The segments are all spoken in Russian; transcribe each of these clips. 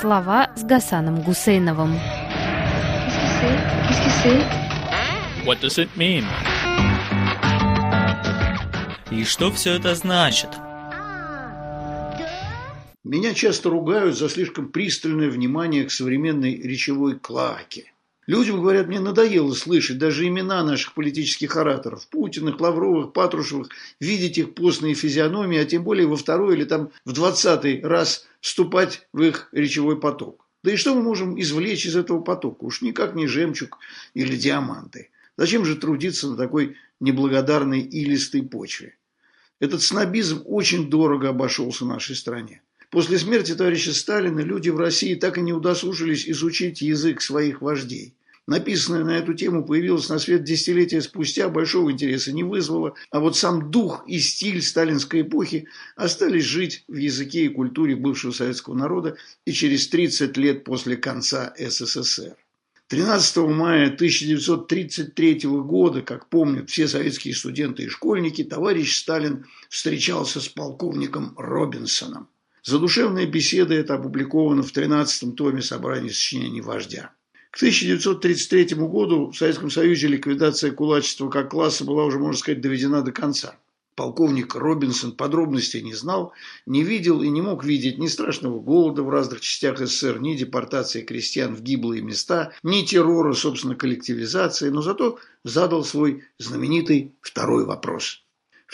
Слова с Гасаном Гусейновым. What does it mean? И что все это значит? Меня часто ругают за слишком пристальное внимание к современной речевой клаке. Людям, говорят, мне надоело слышать даже имена наших политических ораторов. Путиных, Лавровых, Патрушевых, видеть их постные физиономии, а тем более во второй или там в двадцатый раз вступать в их речевой поток. Да и что мы можем извлечь из этого потока? Уж никак не жемчуг или диаманты. Зачем же трудиться на такой неблагодарной и листой почве? Этот снобизм очень дорого обошелся нашей стране. После смерти товарища Сталина люди в России так и не удосужились изучить язык своих вождей. Написанное на эту тему появилось на свет десятилетия спустя, большого интереса не вызвало, а вот сам дух и стиль сталинской эпохи остались жить в языке и культуре бывшего советского народа и через 30 лет после конца СССР. 13 мая 1933 года, как помнят все советские студенты и школьники, товарищ Сталин встречался с полковником Робинсоном. Задушевная беседа это опубликована в 13-м томе собрания сочинений вождя. К 1933 году в Советском Союзе ликвидация кулачества как класса была уже, можно сказать, доведена до конца. Полковник Робинсон подробностей не знал, не видел и не мог видеть ни страшного голода в разных частях СССР, ни депортации крестьян в гиблые места, ни террора, собственно, коллективизации, но зато задал свой знаменитый второй вопрос –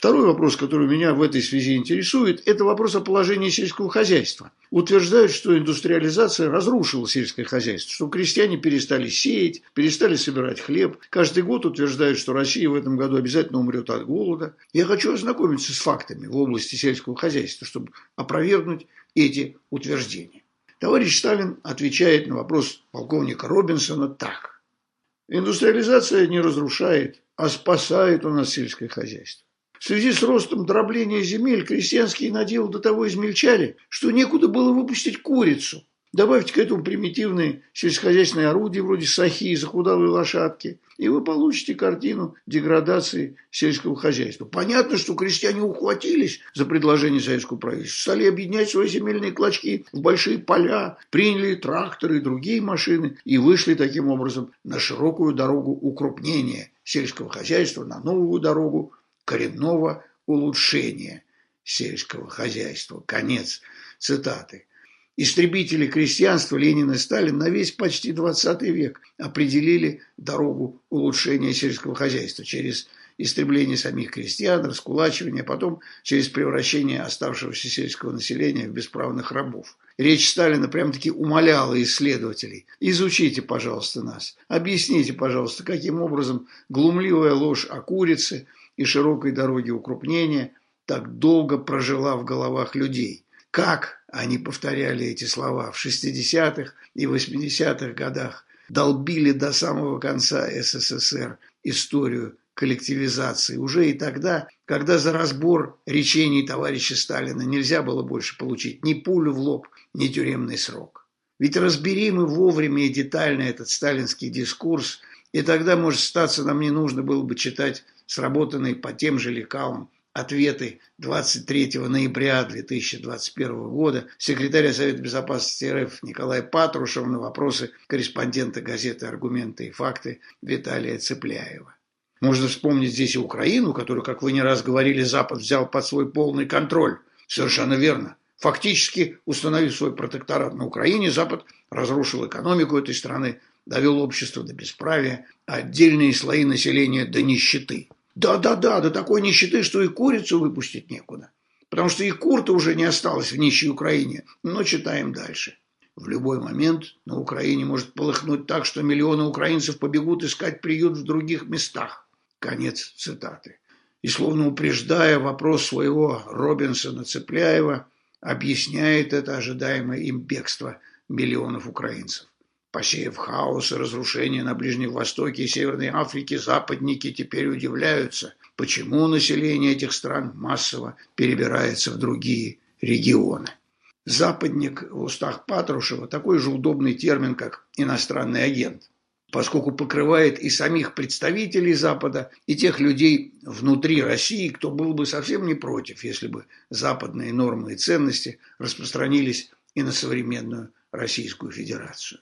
Второй вопрос, который меня в этой связи интересует, это вопрос о положении сельского хозяйства. Утверждают, что индустриализация разрушила сельское хозяйство, что крестьяне перестали сеять, перестали собирать хлеб. Каждый год утверждают, что Россия в этом году обязательно умрет от голода. Я хочу ознакомиться с фактами в области сельского хозяйства, чтобы опровергнуть эти утверждения. Товарищ Сталин отвечает на вопрос полковника Робинсона так. Индустриализация не разрушает, а спасает у нас сельское хозяйство. В связи с ростом дробления земель крестьянские наделы до того измельчали, что некуда было выпустить курицу. Добавьте к этому примитивные сельскохозяйственные орудия вроде сахи и захудалые лошадки, и вы получите картину деградации сельского хозяйства. Понятно, что крестьяне ухватились за предложение советского правительства, стали объединять свои земельные клочки в большие поля, приняли тракторы и другие машины и вышли таким образом на широкую дорогу укрупнения сельского хозяйства, на новую дорогу коренного улучшения сельского хозяйства. Конец цитаты. Истребители крестьянства Ленин и Сталин на весь почти 20 век определили дорогу улучшения сельского хозяйства через истребление самих крестьян, раскулачивание, а потом через превращение оставшегося сельского населения в бесправных рабов. Речь Сталина прям-таки умоляла исследователей. Изучите, пожалуйста, нас. Объясните, пожалуйста, каким образом глумливая ложь о курице – и широкой дороги укрупнения так долго прожила в головах людей. Как они повторяли эти слова в 60-х и 80-х годах, долбили до самого конца СССР историю коллективизации. Уже и тогда, когда за разбор речений товарища Сталина нельзя было больше получить ни пулю в лоб, ни тюремный срок. Ведь разбери мы вовремя и детально этот сталинский дискурс, и тогда, может, статься нам не нужно было бы читать сработанные по тем же лекалам ответы 23 ноября 2021 года секретаря Совета Безопасности РФ Николая Патрушева на вопросы корреспондента газеты «Аргументы и факты» Виталия Цепляева. Можно вспомнить здесь и Украину, которую, как вы не раз говорили, Запад взял под свой полный контроль. Совершенно верно. Фактически, установив свой протекторат на Украине, Запад разрушил экономику этой страны, довел общество до бесправия, а отдельные слои населения до нищеты. Да-да-да, до такой нищеты, что и курицу выпустить некуда. Потому что и кур-то уже не осталось в нищей Украине. Но читаем дальше. В любой момент на Украине может полыхнуть так, что миллионы украинцев побегут искать приют в других местах. Конец цитаты. И словно упреждая вопрос своего Робинсона Цепляева, объясняет это ожидаемое им бегство миллионов украинцев. Посеяв хаос и разрушение на Ближнем Востоке и Северной Африке, западники теперь удивляются, почему население этих стран массово перебирается в другие регионы. Западник в устах Патрушева такой же удобный термин, как иностранный агент, поскольку покрывает и самих представителей Запада, и тех людей внутри России, кто был бы совсем не против, если бы западные нормы и ценности распространились и на современную Российскую Федерацию.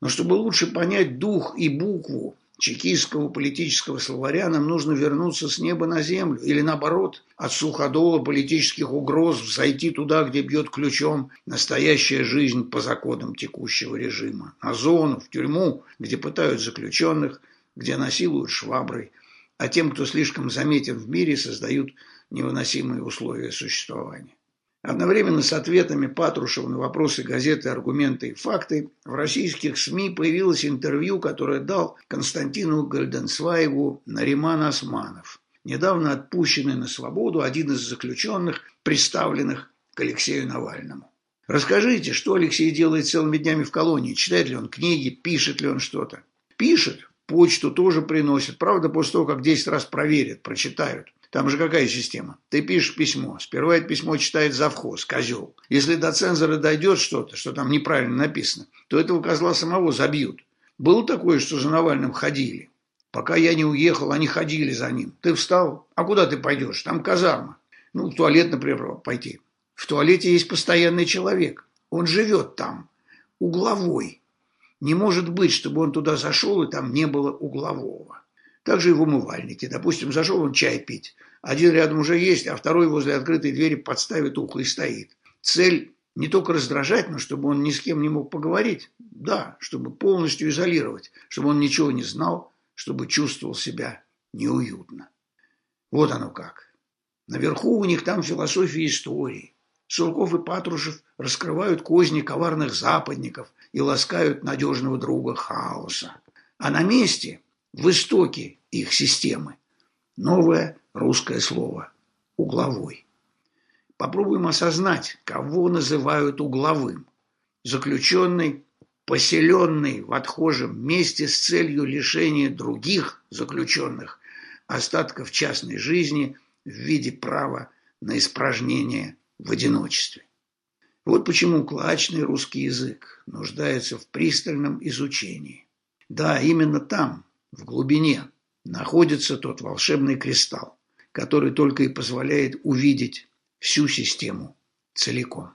Но чтобы лучше понять дух и букву чекистского политического словаря, нам нужно вернуться с неба на землю, или наоборот, от суходола политических угроз взойти туда, где бьет ключом настоящая жизнь по законам текущего режима, на зону, в тюрьму, где пытают заключенных, где насилуют шваброй, а тем, кто слишком заметен в мире, создают невыносимые условия существования. Одновременно с ответами Патрушева на вопросы газеты «Аргументы и факты» в российских СМИ появилось интервью, которое дал Константину Гальденсваеву Нариман Османов, недавно отпущенный на свободу один из заключенных, представленных к Алексею Навальному. Расскажите, что Алексей делает целыми днями в колонии? Читает ли он книги, пишет ли он что-то? Пишет, почту тоже приносит. Правда, после того, как 10 раз проверят, прочитают. Там же какая система? Ты пишешь письмо. Сперва это письмо читает завхоз, козел. Если до цензора дойдет что-то, что там неправильно написано, то этого козла самого забьют. Было такое, что за Навальным ходили. Пока я не уехал, они ходили за ним. Ты встал? А куда ты пойдешь? Там казарма. Ну, в туалет, например, пойти. В туалете есть постоянный человек. Он живет там. Угловой. Не может быть, чтобы он туда зашел, и там не было углового. Также и в умывальнике. Допустим, зашел он чай пить. Один рядом уже есть, а второй возле открытой двери подставит ухо и стоит. Цель не только раздражать, но чтобы он ни с кем не мог поговорить. Да, чтобы полностью изолировать, чтобы он ничего не знал, чтобы чувствовал себя неуютно. Вот оно как. Наверху у них там философия истории. Сурков и Патрушев раскрывают козни коварных западников и ласкают надежного друга хаоса. А на месте в истоке их системы. Новое русское слово – угловой. Попробуем осознать, кого называют угловым. Заключенный, поселенный в отхожем месте с целью лишения других заключенных остатков частной жизни в виде права на испражнение в одиночестве. Вот почему клачный русский язык нуждается в пристальном изучении. Да, именно там, в глубине находится тот волшебный кристалл, который только и позволяет увидеть всю систему целиком.